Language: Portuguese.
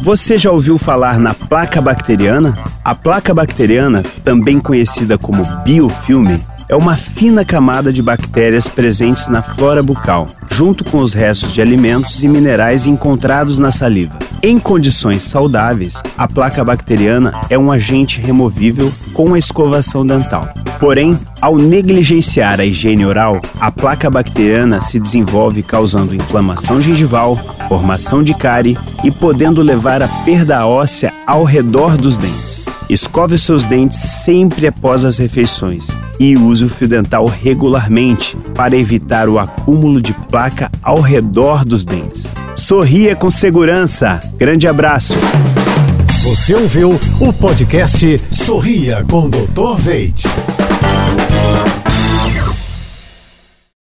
Você já ouviu falar na placa bacteriana? A placa bacteriana, também conhecida como biofilme, é uma fina camada de bactérias presentes na flora bucal, junto com os restos de alimentos e minerais encontrados na saliva. Em condições saudáveis, a placa bacteriana é um agente removível com a escovação dental. Porém, ao negligenciar a higiene oral, a placa bacteriana se desenvolve causando inflamação gengival, formação de cárie e podendo levar à perda óssea ao redor dos dentes. Escove seus dentes sempre após as refeições e use o fio dental regularmente para evitar o acúmulo de placa ao redor dos dentes. Sorria com segurança. Grande abraço. Você ouviu o podcast Sorria com Dr. Veit.